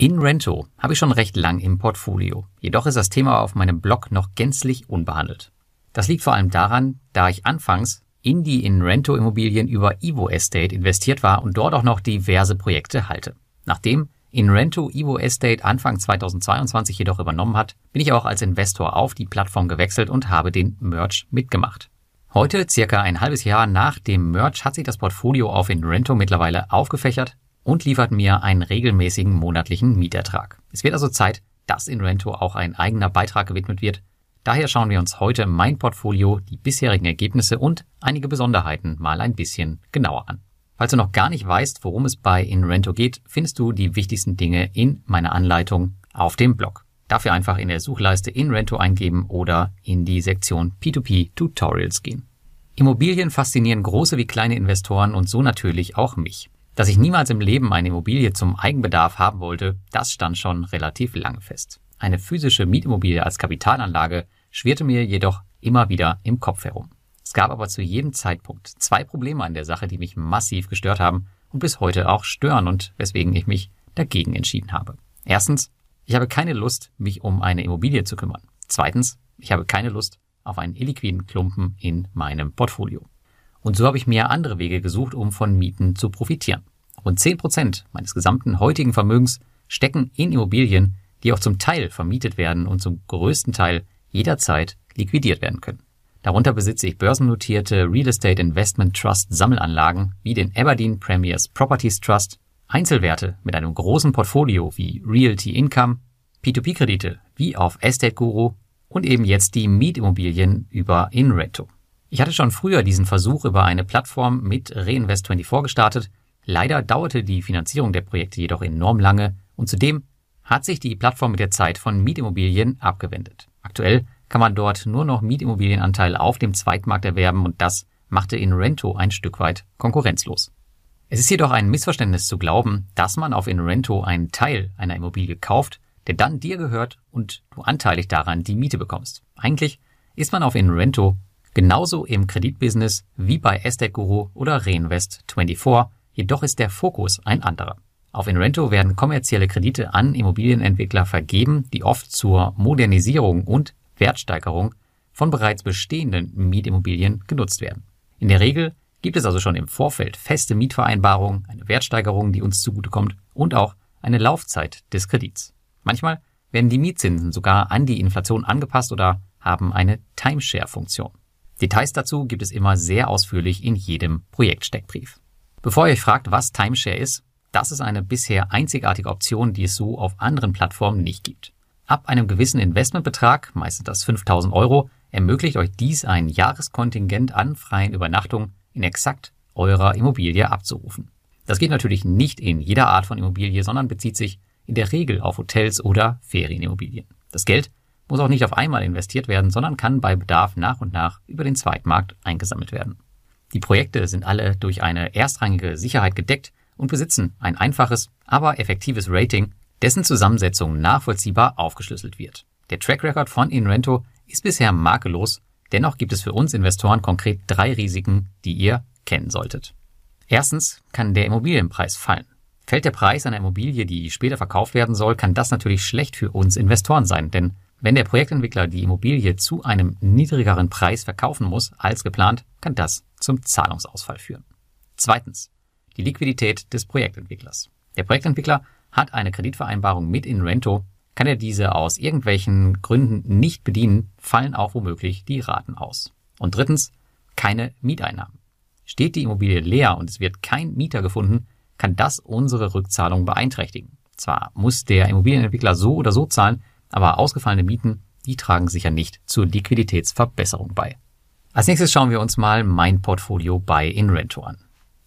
InRento habe ich schon recht lang im Portfolio. Jedoch ist das Thema auf meinem Blog noch gänzlich unbehandelt. Das liegt vor allem daran, da ich anfangs in die InRento-Immobilien über Evo Estate investiert war und dort auch noch diverse Projekte halte. Nachdem InRento Evo Estate Anfang 2022 jedoch übernommen hat, bin ich auch als Investor auf die Plattform gewechselt und habe den Merch mitgemacht. Heute, circa ein halbes Jahr nach dem Merch, hat sich das Portfolio auf InRento mittlerweile aufgefächert und liefert mir einen regelmäßigen monatlichen Mietertrag. Es wird also Zeit, dass InRento auch ein eigener Beitrag gewidmet wird. Daher schauen wir uns heute mein Portfolio, die bisherigen Ergebnisse und einige Besonderheiten mal ein bisschen genauer an. Falls du noch gar nicht weißt, worum es bei InRento geht, findest du die wichtigsten Dinge in meiner Anleitung auf dem Blog. Dafür einfach in der Suchleiste InRento eingeben oder in die Sektion P2P Tutorials gehen. Immobilien faszinieren große wie kleine Investoren und so natürlich auch mich. Dass ich niemals im Leben eine Immobilie zum Eigenbedarf haben wollte, das stand schon relativ lange fest. Eine physische Mietimmobilie als Kapitalanlage schwirrte mir jedoch immer wieder im Kopf herum. Es gab aber zu jedem Zeitpunkt zwei Probleme an der Sache, die mich massiv gestört haben und bis heute auch stören und weswegen ich mich dagegen entschieden habe. Erstens, ich habe keine Lust, mich um eine Immobilie zu kümmern. Zweitens, ich habe keine Lust auf einen illiquiden Klumpen in meinem Portfolio. Und so habe ich mir andere Wege gesucht, um von Mieten zu profitieren. Rund zehn Prozent meines gesamten heutigen Vermögens stecken in Immobilien, die auch zum Teil vermietet werden und zum größten Teil jederzeit liquidiert werden können. Darunter besitze ich börsennotierte Real Estate Investment Trust Sammelanlagen wie den Aberdeen Premiers Properties Trust, Einzelwerte mit einem großen Portfolio wie Realty Income, P2P-Kredite wie auf Estate Guru und eben jetzt die Mietimmobilien über InRento. Ich hatte schon früher diesen Versuch über eine Plattform mit Reinvest24 gestartet. Leider dauerte die Finanzierung der Projekte jedoch enorm lange und zudem hat sich die Plattform mit der Zeit von Mietimmobilien abgewendet. Aktuell kann man dort nur noch Mietimmobilienanteile auf dem Zweitmarkt erwerben und das machte in Rento ein Stück weit konkurrenzlos. Es ist jedoch ein Missverständnis zu glauben, dass man auf InRento einen Teil einer Immobilie kauft, der dann dir gehört und du anteilig daran die Miete bekommst. Eigentlich ist man auf InRento genauso im Kreditbusiness wie bei Estate Guru oder Reinvest24, jedoch ist der Fokus ein anderer. Auf InRento werden kommerzielle Kredite an Immobilienentwickler vergeben, die oft zur Modernisierung und Wertsteigerung von bereits bestehenden Mietimmobilien genutzt werden. In der Regel gibt es also schon im Vorfeld feste Mietvereinbarungen, eine Wertsteigerung, die uns zugutekommt und auch eine Laufzeit des Kredits. Manchmal werden die Mietzinsen sogar an die Inflation angepasst oder haben eine Timeshare-Funktion. Details dazu gibt es immer sehr ausführlich in jedem Projektsteckbrief. Bevor ihr euch fragt, was Timeshare ist, das ist eine bisher einzigartige Option, die es so auf anderen Plattformen nicht gibt. Ab einem gewissen Investmentbetrag, meistens das 5000 Euro, ermöglicht euch dies ein Jahreskontingent an freien Übernachtungen in exakt eurer Immobilie abzurufen. Das geht natürlich nicht in jeder Art von Immobilie, sondern bezieht sich in der Regel auf Hotels oder Ferienimmobilien. Das Geld muss auch nicht auf einmal investiert werden, sondern kann bei Bedarf nach und nach über den Zweitmarkt eingesammelt werden. Die Projekte sind alle durch eine erstrangige Sicherheit gedeckt und besitzen ein einfaches, aber effektives Rating dessen Zusammensetzung nachvollziehbar aufgeschlüsselt wird. Der Track Record von Inrento ist bisher makellos, dennoch gibt es für uns Investoren konkret drei Risiken, die ihr kennen solltet. Erstens kann der Immobilienpreis fallen. Fällt der Preis einer Immobilie, die später verkauft werden soll, kann das natürlich schlecht für uns Investoren sein, denn wenn der Projektentwickler die Immobilie zu einem niedrigeren Preis verkaufen muss als geplant, kann das zum Zahlungsausfall führen. Zweitens, die Liquidität des Projektentwicklers. Der Projektentwickler hat eine Kreditvereinbarung mit Inrento, kann er diese aus irgendwelchen Gründen nicht bedienen, fallen auch womöglich die Raten aus. Und drittens, keine Mieteinnahmen. Steht die Immobilie leer und es wird kein Mieter gefunden, kann das unsere Rückzahlung beeinträchtigen. Zwar muss der Immobilienentwickler so oder so zahlen, aber ausgefallene Mieten, die tragen sicher nicht zur Liquiditätsverbesserung bei. Als nächstes schauen wir uns mal mein Portfolio bei Inrento an.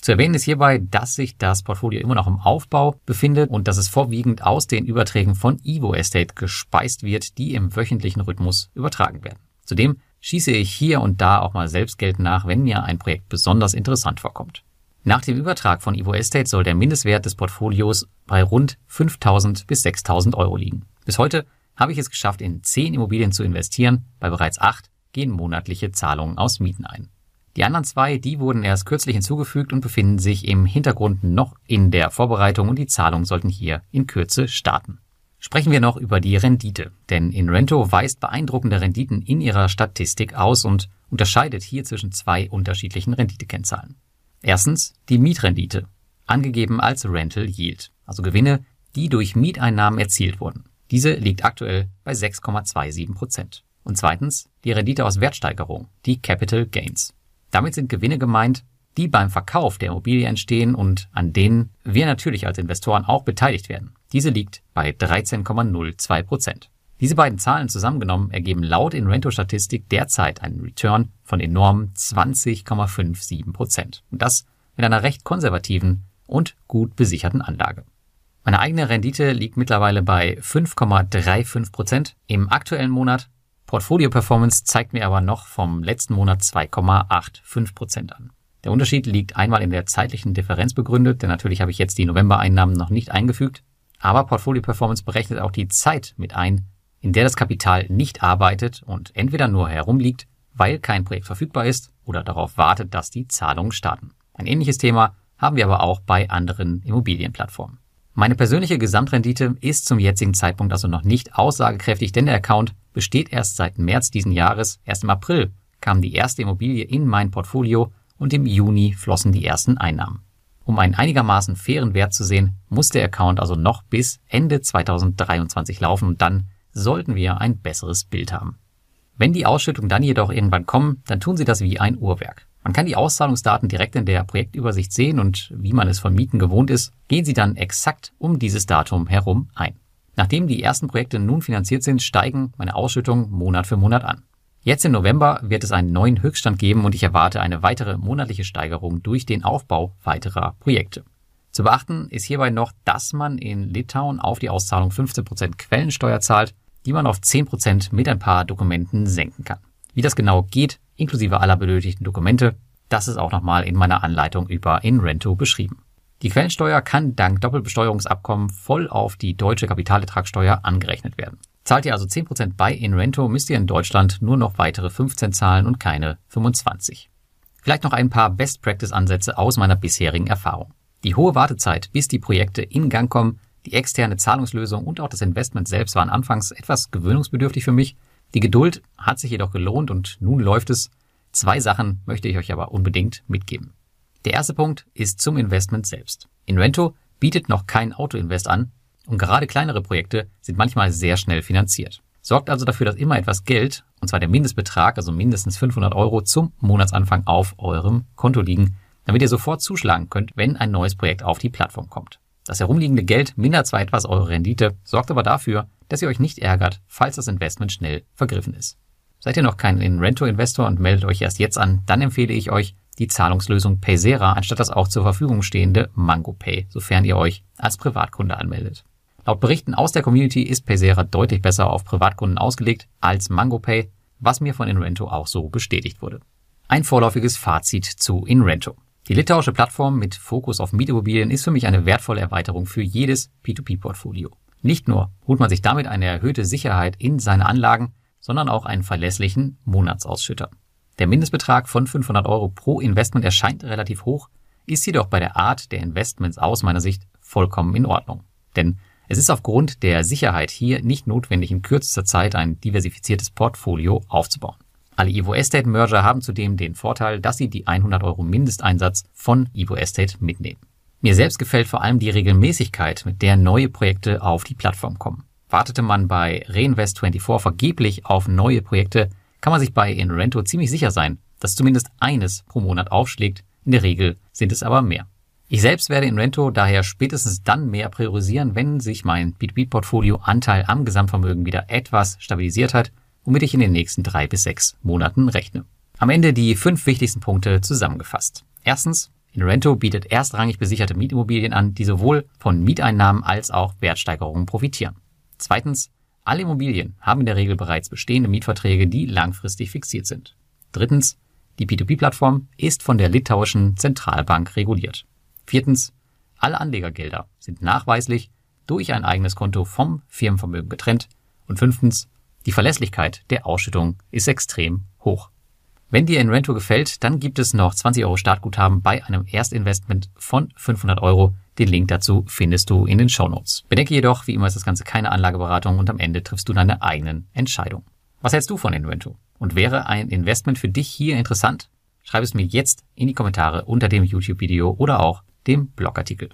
Zu erwähnen ist hierbei, dass sich das Portfolio immer noch im Aufbau befindet und dass es vorwiegend aus den Überträgen von Evo Estate gespeist wird, die im wöchentlichen Rhythmus übertragen werden. Zudem schieße ich hier und da auch mal Selbstgeld nach, wenn mir ein Projekt besonders interessant vorkommt. Nach dem Übertrag von Evo Estate soll der Mindestwert des Portfolios bei rund 5.000 bis 6.000 Euro liegen. Bis heute habe ich es geschafft, in 10 Immobilien zu investieren, bei bereits 8 gehen monatliche Zahlungen aus Mieten ein. Die anderen zwei, die wurden erst kürzlich hinzugefügt und befinden sich im Hintergrund noch in der Vorbereitung und die Zahlungen sollten hier in Kürze starten. Sprechen wir noch über die Rendite, denn Inrento weist beeindruckende Renditen in ihrer Statistik aus und unterscheidet hier zwischen zwei unterschiedlichen Renditekennzahlen. Erstens die Mietrendite, angegeben als Rental Yield, also Gewinne, die durch Mieteinnahmen erzielt wurden. Diese liegt aktuell bei 6,27 Prozent. Und zweitens die Rendite aus Wertsteigerung, die Capital Gains. Damit sind Gewinne gemeint, die beim Verkauf der Immobilie entstehen und an denen wir natürlich als Investoren auch beteiligt werden. Diese liegt bei 13,02 Prozent. Diese beiden Zahlen zusammengenommen ergeben laut Inrento-Statistik derzeit einen Return von enormen 20,57 Prozent. Und das mit einer recht konservativen und gut besicherten Anlage. Meine eigene Rendite liegt mittlerweile bei 5,35 Prozent im aktuellen Monat. Portfolio Performance zeigt mir aber noch vom letzten Monat 2,85 Prozent an. Der Unterschied liegt einmal in der zeitlichen Differenz begründet, denn natürlich habe ich jetzt die November-Einnahmen noch nicht eingefügt. Aber Portfolio Performance berechnet auch die Zeit mit ein, in der das Kapital nicht arbeitet und entweder nur herumliegt, weil kein Projekt verfügbar ist oder darauf wartet, dass die Zahlungen starten. Ein ähnliches Thema haben wir aber auch bei anderen Immobilienplattformen. Meine persönliche Gesamtrendite ist zum jetzigen Zeitpunkt also noch nicht aussagekräftig, denn der Account besteht erst seit März diesen Jahres. Erst im April kam die erste Immobilie in mein Portfolio und im Juni flossen die ersten Einnahmen. Um einen einigermaßen fairen Wert zu sehen, muss der Account also noch bis Ende 2023 laufen und dann sollten wir ein besseres Bild haben. Wenn die Ausschüttungen dann jedoch irgendwann kommen, dann tun sie das wie ein Uhrwerk. Man kann die Auszahlungsdaten direkt in der Projektübersicht sehen und wie man es von Mieten gewohnt ist, gehen sie dann exakt um dieses Datum herum ein. Nachdem die ersten Projekte nun finanziert sind, steigen meine Ausschüttungen Monat für Monat an. Jetzt im November wird es einen neuen Höchststand geben und ich erwarte eine weitere monatliche Steigerung durch den Aufbau weiterer Projekte. Zu beachten ist hierbei noch, dass man in Litauen auf die Auszahlung 15% Quellensteuer zahlt, die man auf 10% mit ein paar Dokumenten senken kann. Wie das genau geht, inklusive aller benötigten Dokumente, das ist auch nochmal in meiner Anleitung über Inrento beschrieben. Die Quellensteuer kann dank Doppelbesteuerungsabkommen voll auf die deutsche Kapitalertragssteuer angerechnet werden. Zahlt ihr also 10% bei Inrento, müsst ihr in Deutschland nur noch weitere 15 zahlen und keine 25. Vielleicht noch ein paar Best-Practice-Ansätze aus meiner bisherigen Erfahrung. Die hohe Wartezeit, bis die Projekte in Gang kommen, die externe Zahlungslösung und auch das Investment selbst waren anfangs etwas gewöhnungsbedürftig für mich. Die Geduld hat sich jedoch gelohnt und nun läuft es. Zwei Sachen möchte ich euch aber unbedingt mitgeben. Der erste Punkt ist zum Investment selbst. Invento bietet noch kein Autoinvest an und gerade kleinere Projekte sind manchmal sehr schnell finanziert. Sorgt also dafür, dass immer etwas Geld, und zwar der Mindestbetrag, also mindestens 500 Euro zum Monatsanfang auf eurem Konto liegen, damit ihr sofort zuschlagen könnt, wenn ein neues Projekt auf die Plattform kommt. Das herumliegende Geld mindert zwar etwas eure Rendite, sorgt aber dafür, dass ihr euch nicht ärgert, falls das Investment schnell vergriffen ist. Seid ihr noch kein Inrento-Investor und meldet euch erst jetzt an, dann empfehle ich euch die Zahlungslösung Paysera anstatt das auch zur Verfügung stehende MangoPay, sofern ihr euch als Privatkunde anmeldet. Laut Berichten aus der Community ist Paysera deutlich besser auf Privatkunden ausgelegt als MangoPay, was mir von Inrento auch so bestätigt wurde. Ein vorläufiges Fazit zu Inrento. Die litauische Plattform mit Fokus auf Mietimmobilien ist für mich eine wertvolle Erweiterung für jedes P2P-Portfolio. Nicht nur holt man sich damit eine erhöhte Sicherheit in seine Anlagen, sondern auch einen verlässlichen Monatsausschütter. Der Mindestbetrag von 500 Euro pro Investment erscheint relativ hoch, ist jedoch bei der Art der Investments aus meiner Sicht vollkommen in Ordnung. Denn es ist aufgrund der Sicherheit hier nicht notwendig, in kürzester Zeit ein diversifiziertes Portfolio aufzubauen. Alle Evo Estate Merger haben zudem den Vorteil, dass sie die 100 Euro Mindesteinsatz von Evo Estate mitnehmen. Mir selbst gefällt vor allem die Regelmäßigkeit, mit der neue Projekte auf die Plattform kommen. Wartete man bei Reinvest24 vergeblich auf neue Projekte, kann man sich bei Inrento ziemlich sicher sein, dass zumindest eines pro Monat aufschlägt. In der Regel sind es aber mehr. Ich selbst werde Inrento daher spätestens dann mehr priorisieren, wenn sich mein B2B-Portfolio Anteil am Gesamtvermögen wieder etwas stabilisiert hat, womit ich in den nächsten drei bis sechs Monaten rechne. Am Ende die fünf wichtigsten Punkte zusammengefasst. Erstens, Inrento bietet erstrangig besicherte Mietimmobilien an, die sowohl von Mieteinnahmen als auch Wertsteigerungen profitieren. Zweitens, alle Immobilien haben in der Regel bereits bestehende Mietverträge, die langfristig fixiert sind. Drittens, die P2P-Plattform ist von der litauischen Zentralbank reguliert. Viertens, alle Anlegergelder sind nachweislich durch ein eigenes Konto vom Firmenvermögen getrennt. Und fünftens, die Verlässlichkeit der Ausschüttung ist extrem hoch. Wenn dir Enrento gefällt, dann gibt es noch 20 Euro Startguthaben bei einem Erstinvestment von 500 Euro. Den Link dazu findest du in den Show Notes. Bedenke jedoch, wie immer ist das Ganze keine Anlageberatung und am Ende triffst du deine eigenen Entscheidungen. Was hältst du von Enrento? Und wäre ein Investment für dich hier interessant? Schreib es mir jetzt in die Kommentare unter dem YouTube-Video oder auch dem Blogartikel.